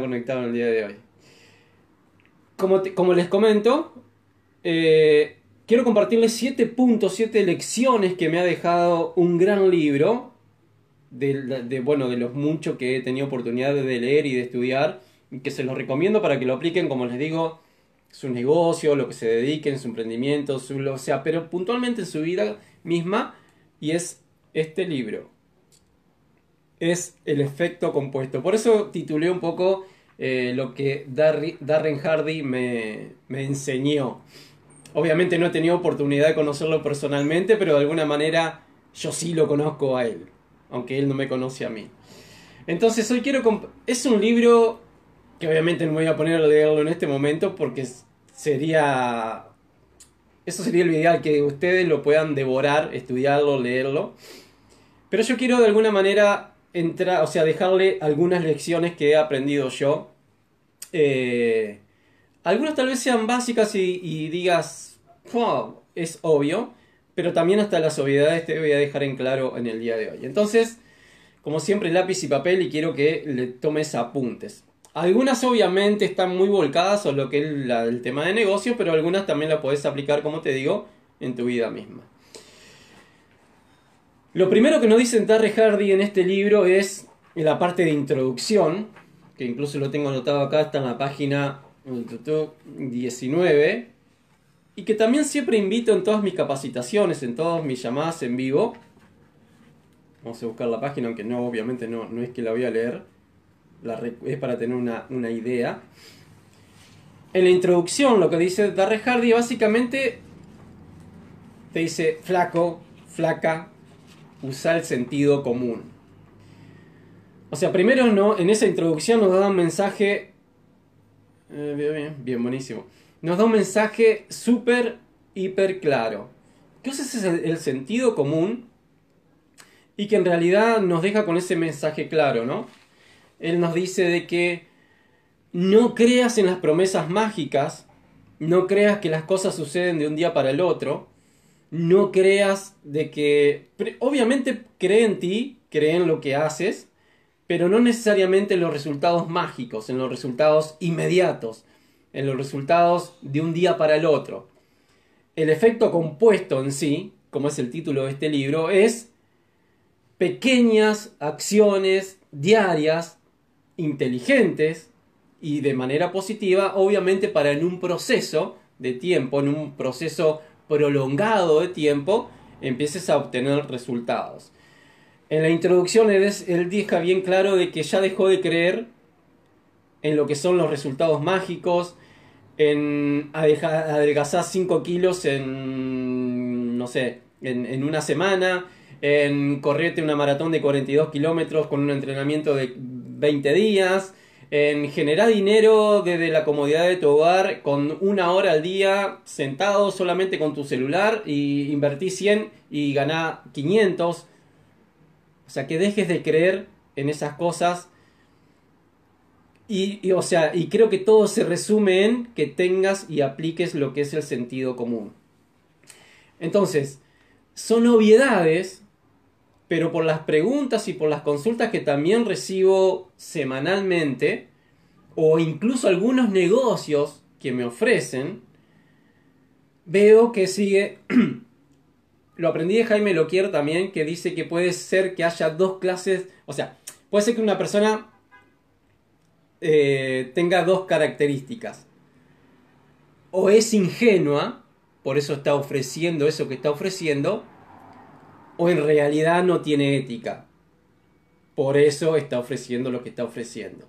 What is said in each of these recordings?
conectado en el día de hoy. Como, como les comento, eh, quiero compartirles 7 puntos, 7 lecciones que me ha dejado un gran libro. De, bueno, de los muchos que he tenido oportunidad de leer y de estudiar, que se los recomiendo para que lo apliquen, como les digo, su negocio, lo que se dediquen, su emprendimiento, su, o sea, pero puntualmente en su vida misma, y es este libro. Es el efecto compuesto. Por eso titulé un poco eh, lo que Darren Hardy me, me enseñó. Obviamente no he tenido oportunidad de conocerlo personalmente, pero de alguna manera yo sí lo conozco a él, aunque él no me conoce a mí. Entonces hoy quiero... Es un libro que obviamente no voy a poner a leerlo en este momento porque sería... Eso sería el ideal, que ustedes lo puedan devorar, estudiarlo, leerlo. Pero yo quiero de alguna manera entrar, o sea, dejarle algunas lecciones que he aprendido yo. Eh, algunas tal vez sean básicas y, digas, es obvio, pero también hasta las obviedades te voy a dejar en claro en el día de hoy. Entonces, como siempre, lápiz y papel y quiero que le tomes apuntes. Algunas obviamente están muy volcadas a lo que es el tema de negocio, pero algunas también la puedes aplicar, como te digo, en tu vida misma. Lo primero que nos dice Terry Hardy en este libro es en la parte de introducción, que incluso lo tengo anotado acá, está en la página 19 y que también siempre invito en todas mis capacitaciones, en todas mis llamadas en vivo. Vamos a buscar la página, aunque no, obviamente no, no es que la voy a leer, es para tener una, una, idea. En la introducción lo que dice Darre Hardy básicamente te dice flaco, flaca, usa el sentido común. O sea, primero no, en esa introducción nos da un mensaje eh, bien, bien, buenísimo. Nos da un mensaje súper, hiper claro. Que es el sentido común y que en realidad nos deja con ese mensaje claro, ¿no? Él nos dice de que no creas en las promesas mágicas, no creas que las cosas suceden de un día para el otro, no creas de que... Obviamente cree en ti, cree en lo que haces, pero no necesariamente en los resultados mágicos, en los resultados inmediatos, en los resultados de un día para el otro. El efecto compuesto en sí, como es el título de este libro, es pequeñas acciones diarias, inteligentes y de manera positiva, obviamente para en un proceso de tiempo, en un proceso prolongado de tiempo, empieces a obtener resultados. En la introducción él, deja bien claro de que ya dejó de creer en lo que son los resultados mágicos, en adelgazar 5 kilos en, no sé, en, una semana, en correrte una maratón de 42 kilómetros con un entrenamiento de 20 días, en generar dinero desde la comodidad de tu hogar con una hora al día sentado solamente con tu celular y invertí 100 y ganá 500. O sea, que dejes de creer en esas cosas. Y, o sea, y creo que todo se resume en que tengas y apliques lo que es el sentido común. Entonces, son obviedades, pero por las preguntas y por las consultas que también recibo semanalmente, o incluso algunos negocios que me ofrecen, veo que sigue lo aprendí de Jaime Loquier también, que dice que puede ser que haya dos clases, o sea, puede ser que una persona eh, tenga dos características. O es ingenua, por eso está ofreciendo eso que está ofreciendo, o en realidad no tiene ética, por eso está ofreciendo lo que está ofreciendo.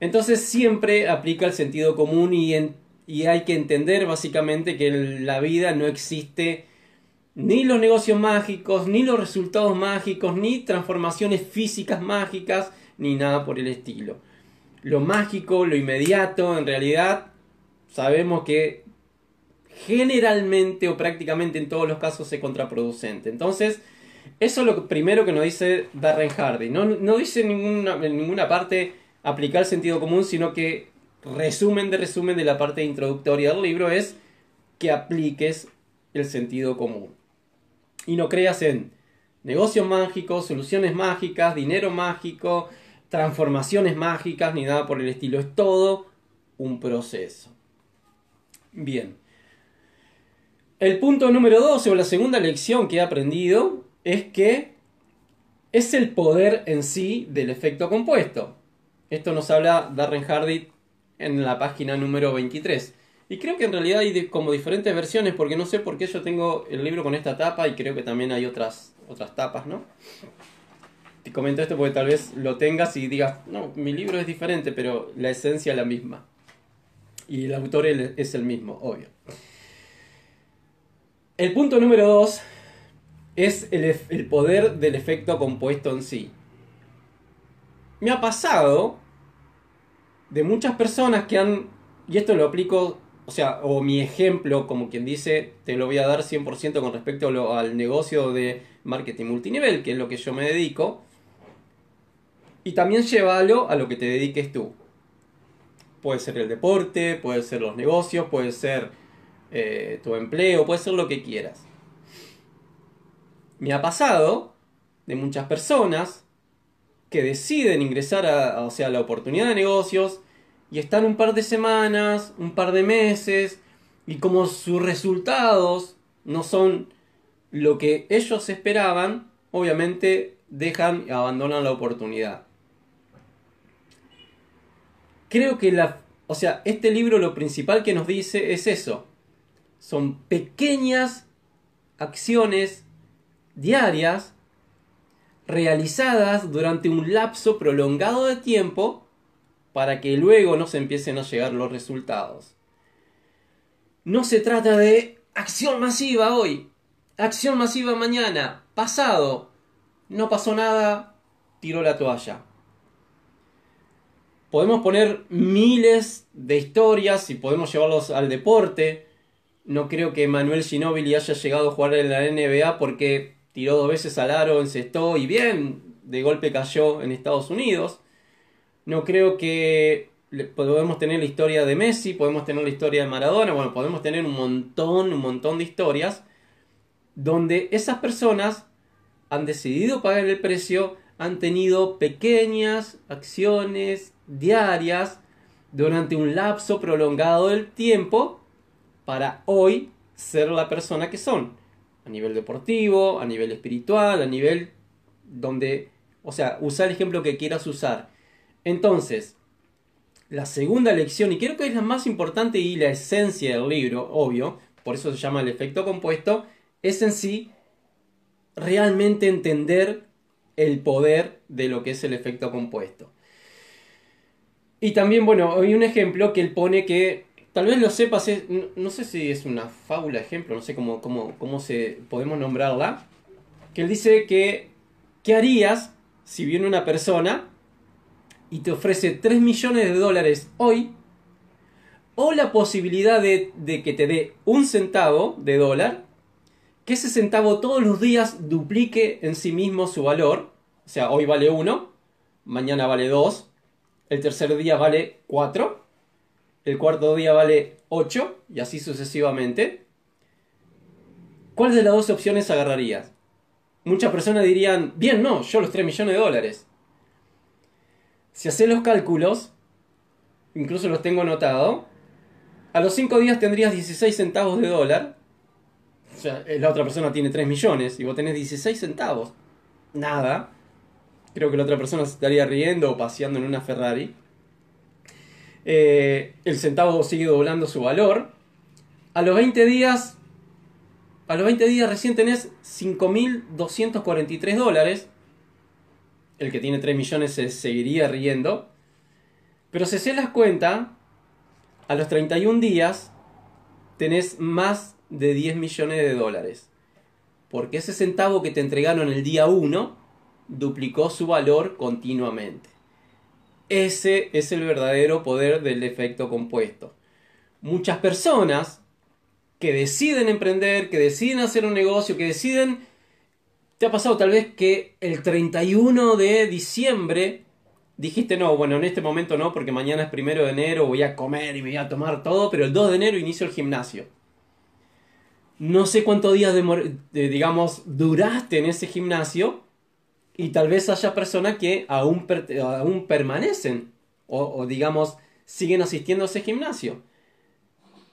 Entonces siempre aplica el sentido común y, hay que entender básicamente que en la vida no existe ni los negocios mágicos, ni los resultados mágicos, ni transformaciones físicas mágicas, ni nada por el estilo. Lo mágico, lo inmediato, en realidad sabemos que generalmente o prácticamente en todos los casos es contraproducente. Entonces, eso es lo primero que nos dice Darren Hardy. No, no dice en ninguna, en ninguna parte aplicar sentido común, sino que resumen de resumen de la parte introductoria del libro es que apliques el sentido común y no creas en negocios mágicos, soluciones mágicas, dinero mágico, transformaciones mágicas ni nada por el estilo. Es todo un proceso. Bien. El punto número 12 o la segunda lección que he aprendido es que es el poder en sí del efecto compuesto. Esto nos habla Darren Hardy en la página número 23. Y creo que en realidad hay como diferentes versiones, porque no sé por qué yo tengo el libro con esta tapa y creo que también hay otras, otras tapas, ¿no? Te comento esto porque tal vez lo tengas y digas, no, mi libro es diferente, pero la esencia es la misma. Y el autor es el mismo, obvio. El punto número 2 es el, el poder del efecto compuesto en sí. Me ha pasado de muchas personas que han, y esto lo aplico, o sea, o mi ejemplo, como quien dice, te lo voy a dar 100% con respecto al negocio de marketing multinivel, que es lo que yo me dedico, y también llévalo a lo que te dediques tú. Puede ser el deporte, puede ser los negocios, puede ser eh, tu empleo, puede ser lo que quieras. Me ha pasado de muchas personas que deciden ingresar a, o sea, la oportunidad de negocios y están un par de semanas, un par de meses, y como sus resultados no son lo que ellos esperaban, obviamente dejan y abandonan la oportunidad. Creo que la, o sea, este libro lo principal que nos dice es eso. Son pequeñas acciones diarias realizadas durante un lapso prolongado de tiempo para que luego no se empiecen a llegar los resultados. No se trata de acción masiva hoy, acción masiva mañana, pasado, no pasó nada, tiró la toalla. Podemos poner miles de historias y podemos llevarlos al deporte. No creo que Manuel Ginóbili haya llegado a jugar en la NBA porque tiró dos veces al aro, encestó y bien, de golpe cayó en Estados Unidos. No creo que podemos tener la historia de Messi, podemos tener la historia de Maradona, bueno, podemos tener un montón, un montón de historias donde esas personas han decidido pagar el precio, han tenido pequeñas acciones diarias durante un lapso prolongado del tiempo para hoy ser la persona que son a nivel deportivo, a nivel espiritual, a nivel donde, o sea, usa el ejemplo que quieras usar. Entonces, la segunda lección, y creo que es la más importante y la esencia del libro, obvio, por eso se llama el efecto compuesto, es en sí realmente entender el poder de lo que es el efecto compuesto. Y también, bueno, hay un ejemplo que él pone que Tal vez lo sepas, no, sé si es una fábula, ejemplo, no sé cómo, cómo, cómo se, podemos nombrarla, que él dice que, ¿qué harías si viene una persona y te ofrece 3 millones de dólares hoy o la posibilidad de, de que te dé un centavo de dólar, que ese centavo todos los días duplique en sí mismo su valor, o sea, hoy vale 1, mañana vale 2, el tercer día vale 4, el cuarto día vale 8 y así sucesivamente. ¿Cuál de las dos opciones agarrarías? Muchas personas dirían, bien, no, yo los 3 millones de dólares. Si haces los cálculos, incluso los tengo anotado, a los 5 días tendrías 16 centavos de dólar. O sea, la otra persona tiene 3 millones y vos tenés 16 centavos. Nada. Creo que la otra persona estaría riendo o paseando en una Ferrari. Eh, el centavo sigue doblando su valor. A los 20 días, a los 20 días recién tenés 5.243 dólares. El que tiene 3 millones se seguiría riendo. Pero si se las cuenta, a los 31 días tenés más de 10 millones de dólares. Porque ese centavo que te entregaron el día 1 duplicó su valor continuamente. Ese es el verdadero poder del efecto compuesto. Muchas personas que deciden emprender, que deciden hacer un negocio, que deciden... ¿Te ha pasado tal vez que el 31 de diciembre dijiste no, bueno, en este momento no, porque mañana es primero de enero, voy a comer y me voy a tomar todo, pero el 2 de enero inicio el gimnasio. No sé cuántos días, de, digamos, duraste en ese gimnasio Y tal vez haya personas que aún, aún permanecen o, o digamos siguen asistiendo a ese gimnasio.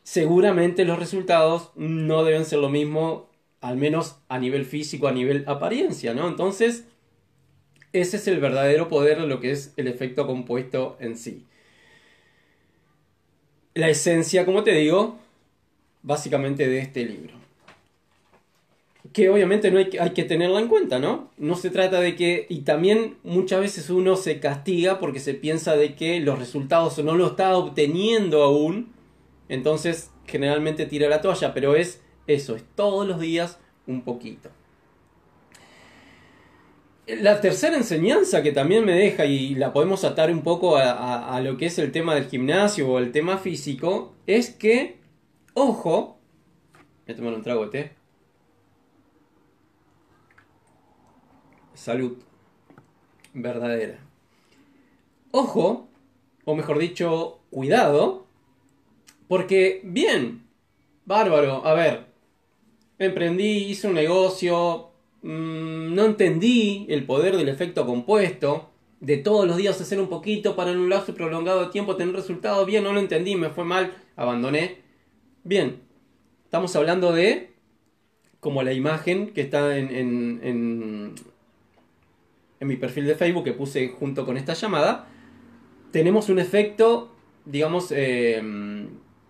Seguramente los resultados no deben ser lo mismo, al menos a nivel físico, a nivel apariencia, ¿no? Entonces, ese es el verdadero poder de lo que es el efecto compuesto en sí. La esencia, como te digo, básicamente de este libro. Que obviamente no hay que, hay que tenerla en cuenta, ¿no? No se trata de que, y también muchas veces uno se castiga porque se piensa de que los resultados no lo está obteniendo aún, entonces generalmente tira la toalla, pero es eso, es todos los días un poquito. La tercera enseñanza que también me deja y la podemos atar un poco a, lo que es el tema del gimnasio o el tema físico es que, ojo, voy a tomar un trago de té. Salud verdadera. Ojo, o mejor dicho, cuidado, porque bien, bárbaro, a ver, emprendí, hice un negocio, Mm, no entendí el poder del efecto compuesto, de todos los días hacer un poquito para en un lapso prolongado de tiempo tener resultados, bien, no lo entendí, me fue mal, abandoné. Bien, estamos hablando de como la imagen que está en, mi perfil de Facebook que puse junto con esta llamada. Tenemos un efecto, digamos, eh,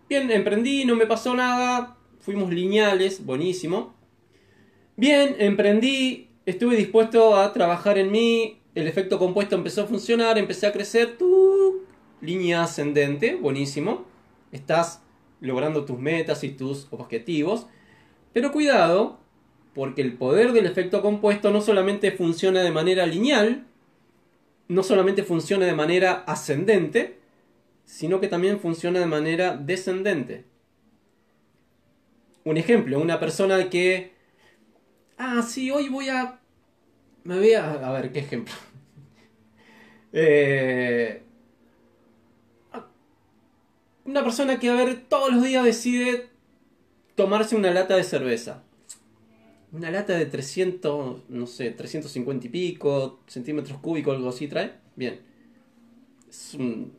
bien, emprendí, no me pasó nada, fuimos lineales, buenísimo. Bien, emprendí, estuve dispuesto a trabajar en mí, el efecto compuesto empezó a funcionar, empecé a crecer, tu línea ascendente, buenísimo. Estás logrando tus metas y tus objetivos. Pero cuidado, porque el poder del efecto compuesto no solamente funciona de manera lineal, no solamente funciona de manera ascendente, sino que también funciona de manera descendente. Un ejemplo, una persona que Ah, sí, hoy voy a. Me voy a. A ver, ¿qué ejemplo? eh... Una persona que, a ver, todos los días decide tomarse una lata de cerveza. Una lata de 300, no sé, 350 y pico centímetros cúbicos, algo así trae. Bien. Es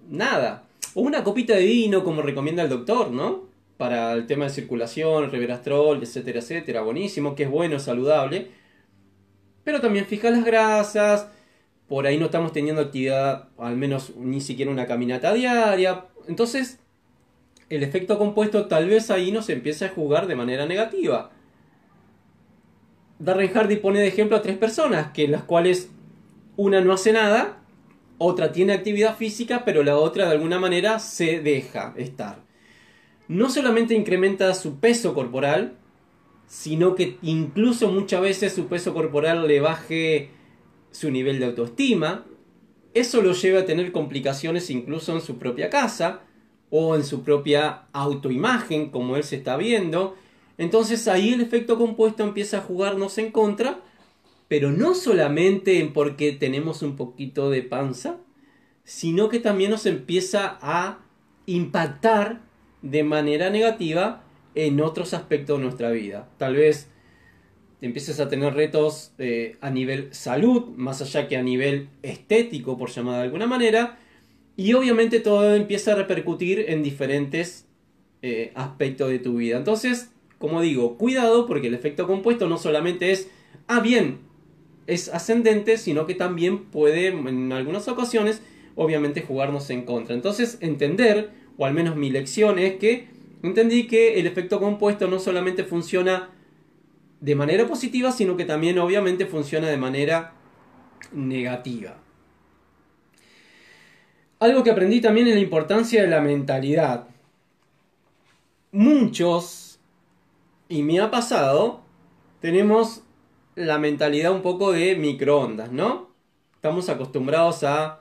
nada. O una copita de vino, como recomienda el doctor, ¿no? para el tema de circulación, reverastrol, etcétera, etcétera, buenísimo, que es bueno, saludable. Pero también fija las grasas, por ahí no estamos teniendo actividad, al menos ni siquiera una caminata diaria. Entonces, el efecto compuesto tal vez ahí nos empieza a jugar de manera negativa. Darren Hardy pone de ejemplo a tres personas, que las cuales una no hace nada, otra tiene actividad física, pero la otra de alguna manera se deja estar no solamente incrementa su peso corporal, sino que incluso muchas veces su peso corporal le baje su nivel de autoestima. Eso lo lleva a tener complicaciones incluso en su propia casa o en su propia autoimagen, como él se está viendo. Entonces ahí el efecto compuesto empieza a jugarnos en contra, pero no solamente en porque tenemos un poquito de panza, sino que también nos empieza a impactar de manera negativa en otros aspectos de nuestra vida. Tal vez empieces a tener retos eh, a nivel salud, más allá que a nivel estético, por llamar de alguna manera, y obviamente todo empieza a repercutir en diferentes eh, aspectos de tu vida. Entonces, como digo, cuidado porque el efecto compuesto no solamente es, ah, bien, es ascendente, sino que también puede en algunas ocasiones, obviamente, jugarnos en contra. Entonces, entender o al menos mi lección es que entendí que el efecto compuesto no solamente funciona de manera positiva, sino que también obviamente funciona de manera negativa. Algo que aprendí también es la importancia de la mentalidad. Muchos, y me ha pasado, tenemos la mentalidad un poco de microondas, ¿no? Estamos acostumbrados a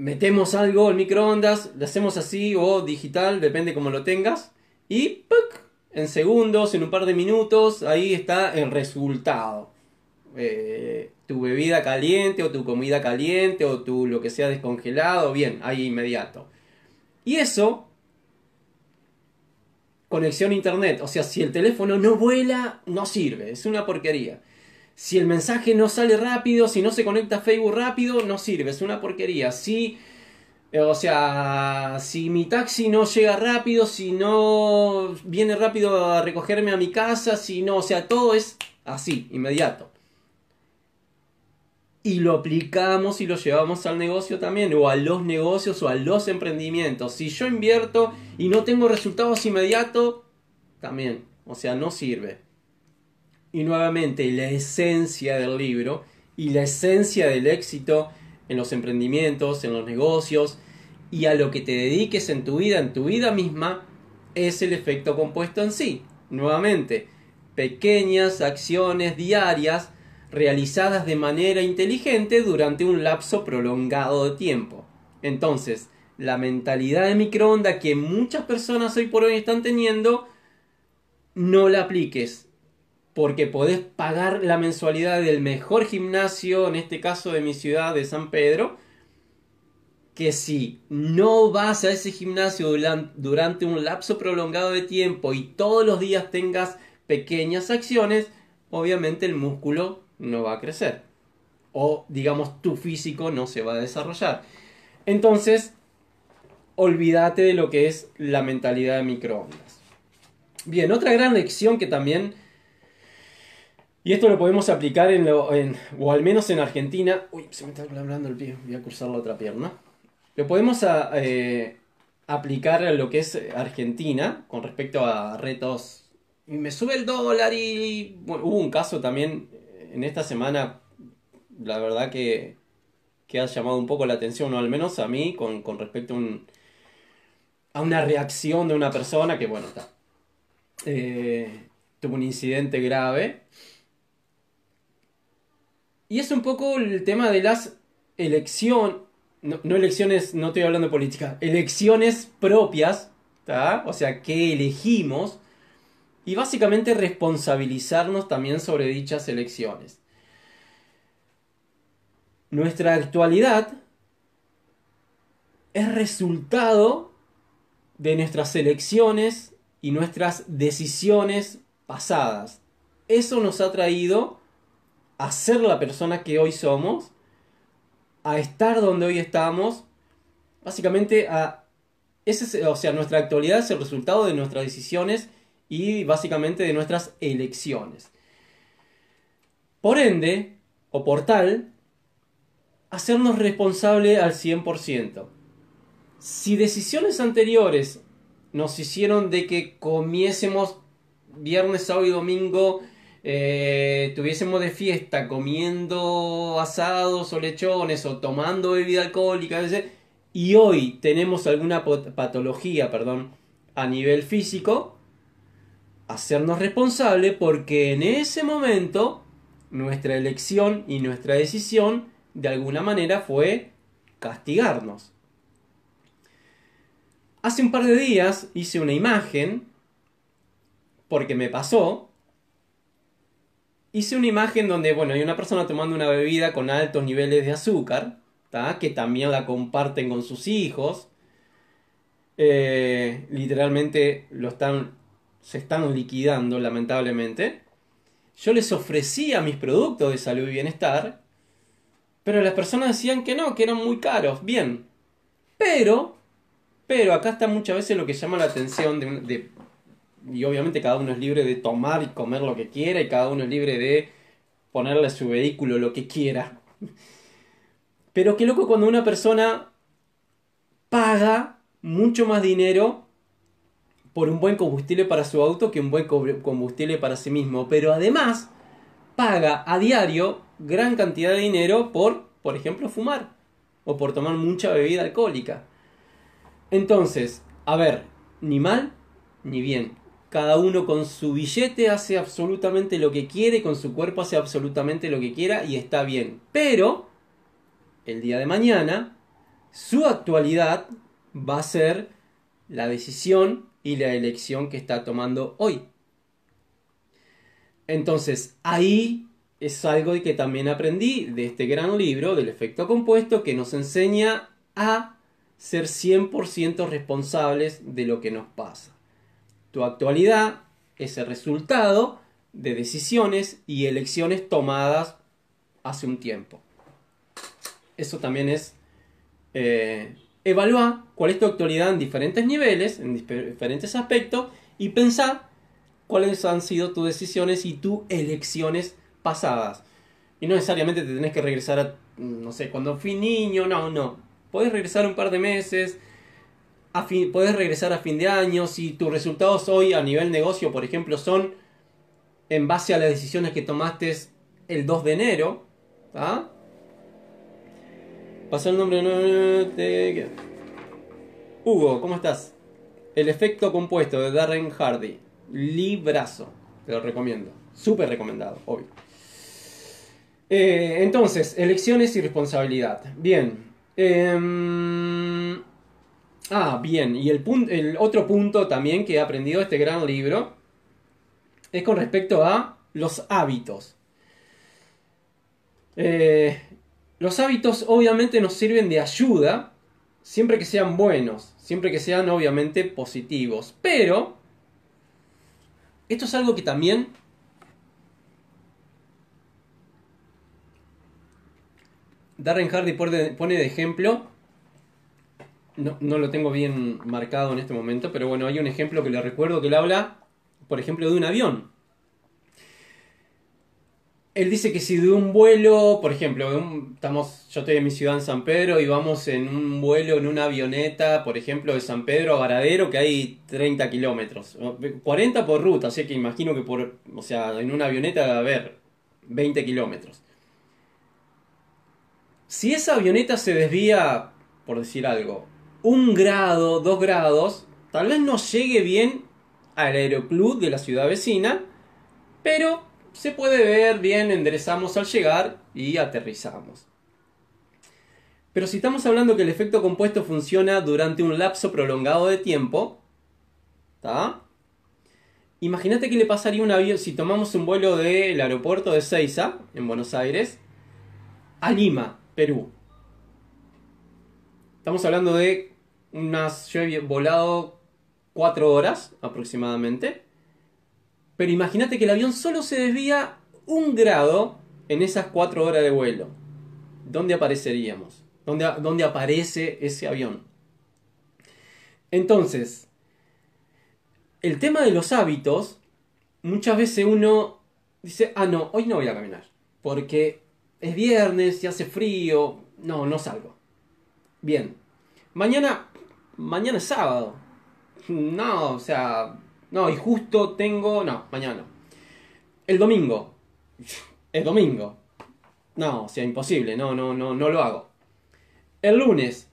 metemos algo al microondas, lo hacemos así o digital, depende como lo tengas, y en segundos, en un par de minutos, ahí está el resultado. Eh, tu bebida caliente o tu comida caliente o tu lo que sea descongelado, bien, ahí inmediato. Y eso, conexión a internet, o sea, si el teléfono no vuela, no sirve, es una porquería. si el mensaje no sale rápido, si no se conecta a Facebook rápido, no sirve, es una porquería. Si, o sea, si mi taxi no llega rápido, si no viene rápido a recogerme a mi casa, si no, o sea, todo es así, inmediato. Y lo aplicamos y lo llevamos al negocio también, o a los negocios o a los emprendimientos. Si yo invierto y no tengo resultados inmediatos, también, o sea, no sirve. Y nuevamente, la esencia del libro y la esencia del éxito en los emprendimientos, en los negocios y a lo que te dediques en tu vida, en tu vida misma, es el efecto compuesto en sí. Nuevamente, pequeñas acciones diarias realizadas de manera inteligente durante un lapso prolongado de tiempo. Entonces, la mentalidad de microondas que muchas personas hoy por hoy están teniendo, no la apliques. Porque podés pagar la mensualidad del mejor gimnasio, en este caso de mi ciudad, de San Pedro, que si no vas a ese gimnasio durante un lapso prolongado de tiempo y todos los días tengas pequeñas acciones, obviamente el músculo no va a crecer. O digamos tu físico no se va a desarrollar. Entonces, olvídate de lo que es la mentalidad de microondas. Bien, otra gran lección que también, y esto lo podemos aplicar en, lo, o al menos en Argentina, uy, se me está hablando el pie, voy a cruzar la otra pierna. Lo podemos eh, aplicar a lo que es Argentina con respecto a retos me sube el dólar y bueno, hubo un caso también en esta semana, la verdad que, que ha llamado un poco la atención, o al menos a mí, con, respecto a, un, a una reacción de una persona que, bueno, está, eh, tuvo un incidente grave. Y es un poco el tema de las elecciones, no, no, elecciones, no estoy hablando de política, elecciones propias, o sea, que elegimos y básicamente responsabilizarnos también sobre dichas elecciones. Nuestra actualidad es resultado de nuestras elecciones y nuestras decisiones pasadas. Eso nos ha traído a ser la persona que hoy somos, a estar donde hoy estamos, básicamente a... Ese, o sea, nuestra actualidad es el resultado de nuestras decisiones y básicamente de nuestras elecciones. Por ende, o por tal, hacernos responsable al 100%. Si decisiones anteriores nos hicieron de que comiésemos viernes, sábado y domingo, eh, tuviésemos de fiesta comiendo asados o lechones o tomando bebida alcohólica, y hoy tenemos alguna patología, perdón, a nivel físico, hacernos responsable porque en ese momento nuestra elección y nuestra decisión de alguna manera fue castigarnos. Hace un par de días hice una imagen, porque me pasó, hice una imagen donde, bueno, hay una persona tomando una bebida con altos niveles de azúcar, que también la comparten con sus hijos, eh, literalmente lo están se están liquidando lamentablemente. Yo les ofrecía mis productos de salud y bienestar, pero las personas decían que no, que eran muy caros. Bien, pero, pero acá está muchas veces lo que llama la atención de, y obviamente cada uno es libre de tomar y comer lo que quiera y cada uno es libre de ponerle a su vehículo lo que quiera. Pero qué loco cuando una persona paga mucho más dinero por un buen combustible para su auto que un buen combustible para sí mismo. Pero además paga a diario gran cantidad de dinero por, por ejemplo, fumar o por tomar mucha bebida alcohólica. Entonces, a ver, ni mal ni bien. Cada uno con su billete hace absolutamente lo que quiere, con su cuerpo hace absolutamente lo que quiera y está bien. Pero, el día de mañana, su actualidad va a ser la decisión y la elección que está tomando hoy. Entonces, ahí es algo que también aprendí de este gran libro del efecto compuesto que nos enseña a ser 100% responsables de lo que nos pasa. Tu actualidad es el resultado de decisiones y elecciones tomadas hace un tiempo. Eso también es eh, evaluar cuál es tu actualidad en diferentes niveles, en diferentes aspectos, y pensar cuáles han sido tus decisiones y tus elecciones pasadas. Y no necesariamente te tenés que regresar a, no sé, cuando fui niño, no, no. Puedes regresar un par de meses, a fin, puedes regresar a fin de año, si tus resultados hoy a nivel negocio, por ejemplo, son en base a las decisiones que tomaste el 2 de enero, ¿ah? Pasa el nombre de... Hugo, ¿cómo estás? El efecto compuesto de Darren Hardy. Librazo. Te lo recomiendo. Súper recomendado, obvio. Eh, entonces, elecciones y responsabilidad. Bien. Em, ah, bien. Y el, el otro punto también que he aprendido de este gran libro es con respecto a los hábitos. Eh, los hábitos obviamente nos sirven de ayuda siempre que sean buenos, siempre que sean obviamente positivos. Pero esto es algo que también Darren Hardy pone de ejemplo. No, no, lo tengo bien marcado en este momento, pero bueno, hay un ejemplo que le recuerdo que él habla, por ejemplo, de un avión. Él dice que si de un vuelo, por ejemplo, estamos, yo estoy en mi ciudad en San Pedro y vamos en un vuelo en una avioneta, por ejemplo, de San Pedro a Varadero, que hay 30 kilómetros, 40 por ruta, así que imagino que por, o sea, en una avioneta debe haber 20 kilómetros. Si esa avioneta se desvía, por decir algo, un grado, dos grados, tal vez no llegue bien al aeroclub de la ciudad vecina, pero se puede ver bien, enderezamos al llegar y aterrizamos. Pero si estamos hablando que el efecto compuesto funciona durante un lapso prolongado de tiempo, ¿está? Imagínate que le pasaría un avión, si tomamos un vuelo del aeropuerto de Ceiza, en Buenos Aires, a Lima, Perú. Estamos hablando de unas. Yo he volado cuatro horas aproximadamente. Pero imagínate que el avión solo se desvía un grado en esas cuatro horas de vuelo. ¿Dónde apareceríamos? ¿Dónde, dónde aparece ese avión? Entonces, el tema de los hábitos, muchas veces uno dice, ah, no, hoy no voy a caminar. Porque es viernes y hace frío. No, no salgo. Bien. Mañana. Mañana es sábado. No, o sea. No, y justo tengo. No, mañana. El domingo. Es domingo. No, o sea, imposible. No, no, no, no lo hago. El lunes.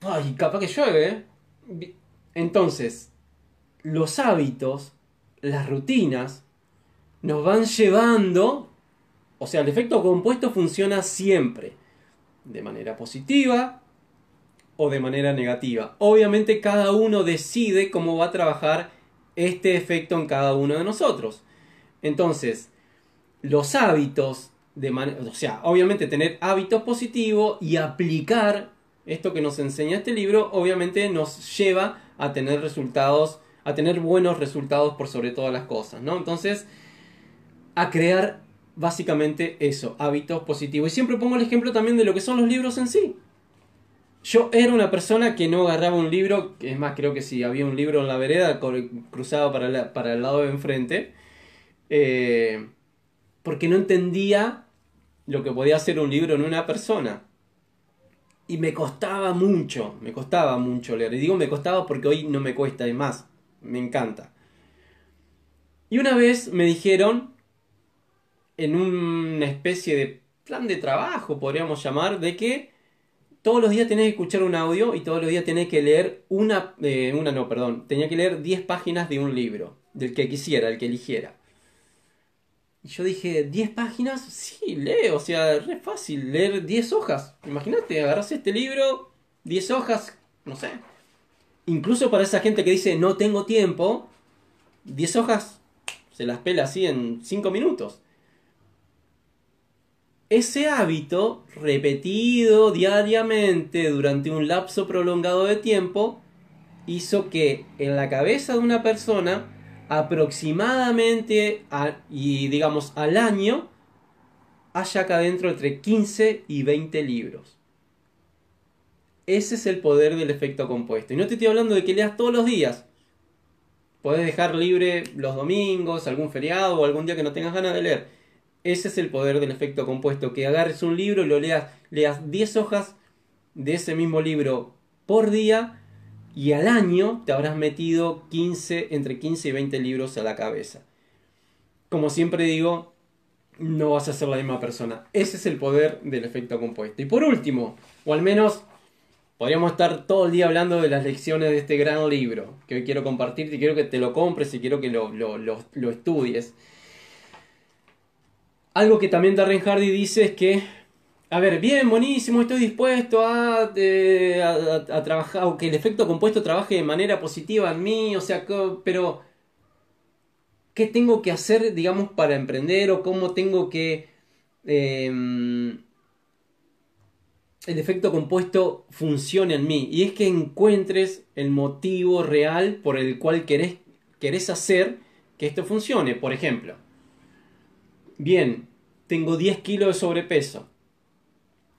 Ay, capaz que llueve. ¿eh? Entonces, los hábitos, las rutinas, nos van llevando o sea, el efecto compuesto funciona siempre de manera positiva o de manera negativa. Obviamente cada uno decide cómo va a trabajar este efecto en cada uno de nosotros. Entonces, los hábitos, de o sea, obviamente tener hábitos positivos y aplicar esto que nos enseña este libro, obviamente nos lleva a tener resultados, a tener buenos resultados por sobre todas las cosas, ¿no? Entonces, a crear básicamente eso, hábitos positivos. Y siempre pongo el ejemplo también de lo que son los libros en sí. Yo era una persona que no agarraba un libro, es más, creo que si había un libro en la vereda, cruzaba para, para el lado de enfrente, eh, porque no entendía lo que podía hacer un libro en una persona. Y me costaba mucho, me costaba mucho leer. Y digo me costaba porque hoy no me cuesta, es más, me encanta. Y una vez me dijeron, en una especie de plan de trabajo, podríamos llamar, de que todos los días tenés que escuchar un audio y todos los días tenés que leer una, eh, una no, perdón, tenía que leer 10 páginas de un libro, del que quisiera, el que eligiera. Y yo dije, ¿10 páginas? Sí, leo, o sea, es fácil, leer 10 hojas. Imagínate, agarras este libro, 10 hojas, no sé. Incluso para esa gente que dice, no tengo tiempo, 10 hojas se las pela así en 5 minutos ese hábito, repetido diariamente durante un lapso prolongado de tiempo, hizo que en la cabeza de una persona aproximadamente y digamos al año haya acá adentro entre 15 y 20 libros. Ese es el poder del efecto compuesto. Y no te estoy hablando de que leas todos los días. Podés dejar libre los domingos, algún feriado o algún día que no tengas ganas de leer. Ese es el poder del efecto compuesto. Que agarres un libro y lo leas, leas 10 hojas de ese mismo libro por día y al año te habrás metido 15, entre 15 y 20 libros a la cabeza. Como siempre digo, no vas a ser la misma persona. Ese es el poder del efecto compuesto. Y por último, o al menos podríamos estar todo el día hablando de las lecciones de este gran libro que hoy quiero compartirte y quiero que te lo compres y quiero que lo, lo estudies. Algo que también Darren Hardy dice es que a ver, bien, buenísimo, estoy dispuesto a, a, trabajar, o que el efecto compuesto trabaje de manera positiva en mí, o sea, pero ¿qué tengo que hacer, digamos, para emprender o cómo tengo que em, el efecto compuesto funcione en mí? Y es que encuentres el motivo real por el cual querés, querés hacer que esto funcione. Por ejemplo, bien, tengo 10 kilos de sobrepeso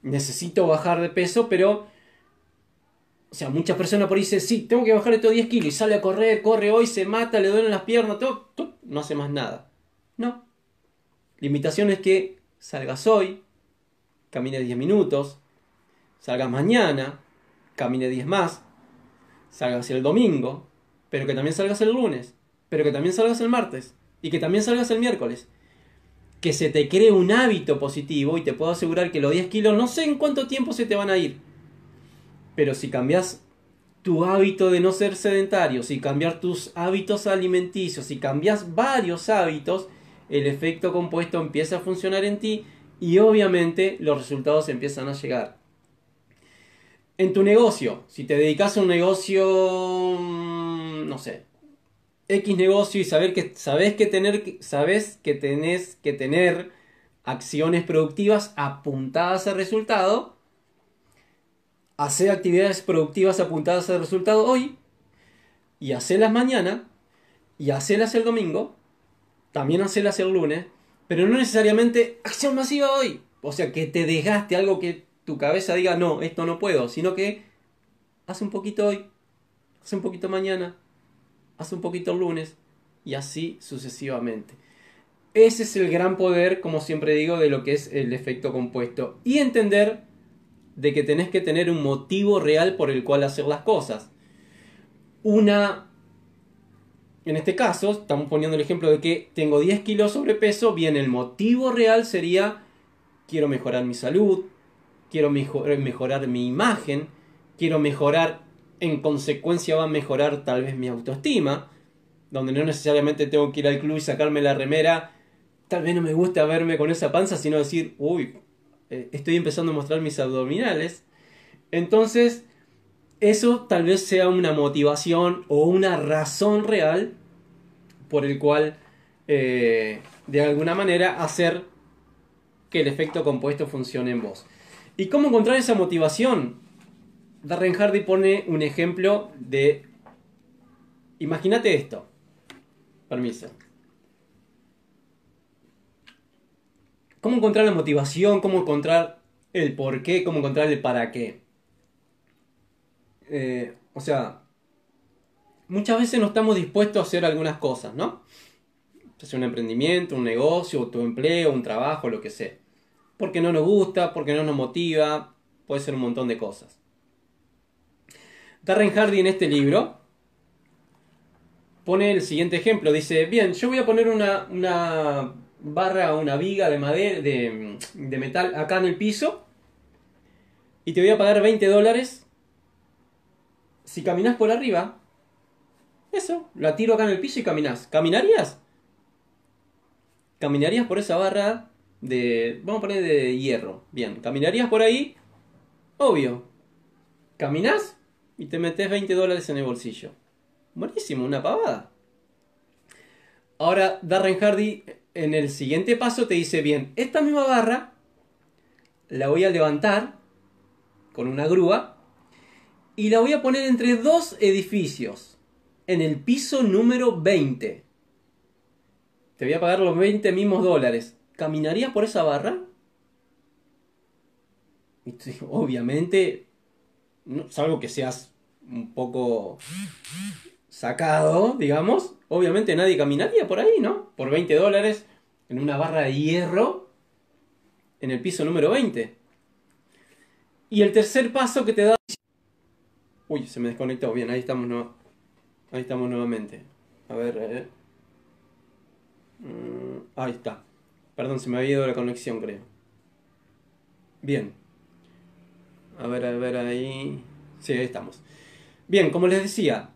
necesito bajar de peso, pero... O sea, muchas personas por ahí dicen, sí, tengo que bajar estos 10 kilos y sale a correr, corre hoy, se mata, le duelen las piernas, todo, no hace más nada. No. La invitación es que salgas hoy, camine 10 minutos, salgas mañana, camine 10 más, salgas el domingo, pero que también salgas el lunes, pero que también salgas el martes y que también salgas el miércoles que se te cree un hábito positivo y te puedo asegurar que los 10 kilos no sé en cuánto tiempo se te van a ir. Pero si cambias tu hábito de no ser sedentario, si cambias tus hábitos alimenticios, si cambias varios hábitos, el efecto compuesto empieza a funcionar en ti y obviamente los resultados empiezan a llegar. En tu negocio, si te dedicas a un negocio, mm, no sé, X negocio y saber que sabes que tener sabes que tenés que tener acciones productivas apuntadas al resultado, hacer actividades productivas apuntadas al resultado hoy y hacerlas mañana y hacerlas el domingo, también hacerlas el lunes, pero no necesariamente acción masiva hoy, o sea, que te desgaste algo que tu cabeza diga, no, esto no puedo, sino que hace un poquito hoy, hace un poquito mañana, hace un poquito el lunes y así sucesivamente. Ese es el gran poder, como siempre digo, de lo que es el efecto compuesto. Y entender de que tenés que tener un motivo real por el cual hacer las cosas. Una... En este caso, estamos poniendo el ejemplo de que tengo 10 kilos sobrepeso. Bien, el motivo real sería quiero mejorar mi salud, quiero mejorar mi imagen, quiero mejorar en consecuencia va a mejorar tal vez mi autoestima, donde no necesariamente tengo que ir al club y sacarme la remera, tal vez no me gusta verme con esa panza, sino decir, uy, eh, estoy empezando a mostrar mis abdominales. Entonces, eso tal vez sea una motivación o una razón real por el cual, eh, de alguna manera, hacer que el efecto compuesto funcione en vos. ¿Y cómo encontrar esa motivación? Darren Hardy pone un ejemplo de... Imagínate esto. Permiso. ¿Cómo encontrar la motivación? ¿Cómo encontrar el por qué? ¿Cómo encontrar el para qué? Eh, o sea, muchas veces no estamos dispuestos a hacer algunas cosas, ¿no? Un emprendimiento, un negocio, tu empleo, un trabajo, lo que sea. Porque no nos gusta, porque no nos motiva, puede ser un montón de cosas. Darren Hardy en este libro pone el siguiente ejemplo. Dice, bien, yo voy a poner una, una barra, una viga de madera, de, de metal acá en el piso y te voy a pagar 20 dólares si caminas por arriba. Eso, la tiro acá en el piso y caminas. ¿Caminarías? ¿Caminarías por esa barra de... Vamos a poner de hierro. Bien, ¿caminarías por ahí? Obvio. ¿Caminás? Y te metes 20 dólares en el bolsillo. Buenísimo, una pavada. Ahora Darren Hardy en el siguiente paso te dice, bien, esta misma barra la voy a levantar con una grúa y la voy a poner entre dos edificios en el piso número 20. te voy a pagar los 20 mismos dólares. ¿Caminarías por esa barra? obviamente, salvo que seas un poco sacado, digamos, obviamente nadie caminaría por ahí, ¿no? Por 20 dólares en una barra de hierro en el piso número 20. Y el tercer paso que te da... Uy, se me desconectó. Bien, ahí estamos, no... ahí estamos nuevamente. A ver... Eh. Mm, ahí está. Perdón, se me había ido la conexión, creo. Bien. A ver, a ver ahí. Sí, ahí estamos. Bien, como les decía,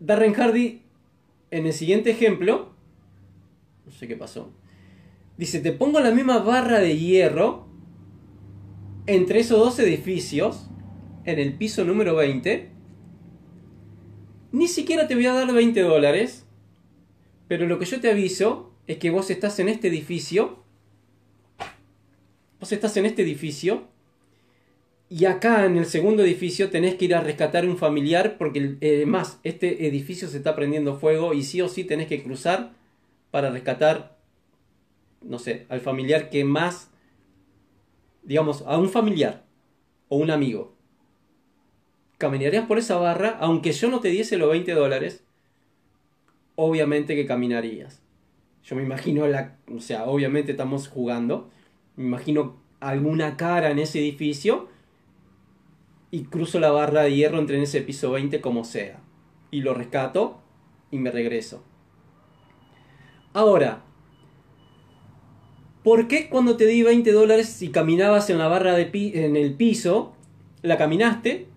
Darren Hardy, en el siguiente ejemplo, no sé qué pasó, dice, te pongo la misma barra de hierro entre esos dos edificios, en el piso número 20, ni siquiera te voy a dar 20 dólares, pero lo que yo te aviso es que vos estás en este edificio, vos estás en este edificio, y acá en el segundo edificio tenés que ir a rescatar un familiar porque eh, más, este edificio se está prendiendo fuego y sí o sí tenés que cruzar para rescatar, no sé, al familiar que más, digamos, a un familiar o un amigo. ¿Caminarías por esa barra aunque yo no te diese los 20 dólares? Obviamente que caminarías. Yo me imagino la, o sea, obviamente estamos jugando. Me imagino alguna cara en ese edificio y cruzo la barra de hierro entre en ese piso 20 como sea. Y lo rescato y me regreso. Ahora, ¿por qué cuando te di 20 dólares y caminabas en la barra de en el piso, la caminaste?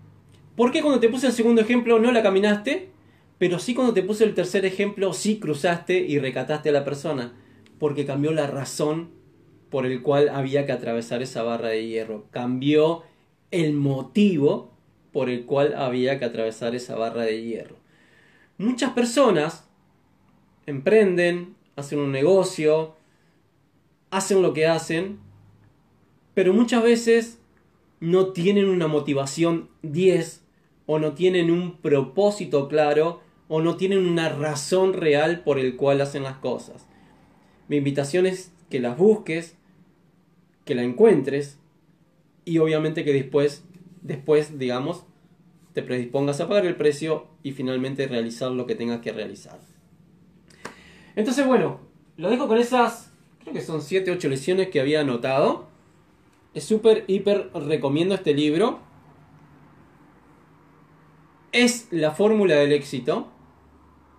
¿Por qué cuando te puse el segundo ejemplo no la caminaste? Pero sí cuando te puse el tercer ejemplo sí cruzaste y recataste a la persona. Porque cambió la razón por el cual había que atravesar esa barra de hierro. Cambió el motivo por el cual había que atravesar esa barra de hierro. Muchas personas emprenden, hacen un negocio, hacen lo que hacen, pero muchas veces no tienen una motivación 10 o no tienen un propósito claro o no tienen una razón real por el cual hacen las cosas. Mi invitación es que las busques, que la encuentres y obviamente que después, después, digamos, te predispongas a pagar el precio y finalmente realizar lo que tengas que realizar. Entonces, bueno, lo dejo con esas, creo que son 7, 8 lecciones que había anotado. Es súper, hiper recomiendo este libro. Es la fórmula del éxito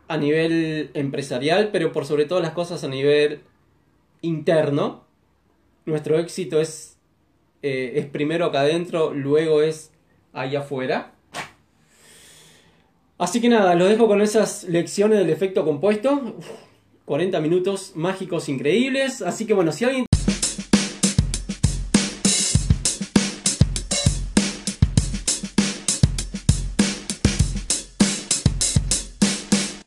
a nivel empresarial, pero por sobre todas las cosas a nivel interno. Nuestro éxito es eh, es primero acá adentro, luego es allá afuera. Así que nada, lo dejo con esas lecciones del efecto compuesto. 40 minutos mágicos increíbles. Así que bueno, si alguien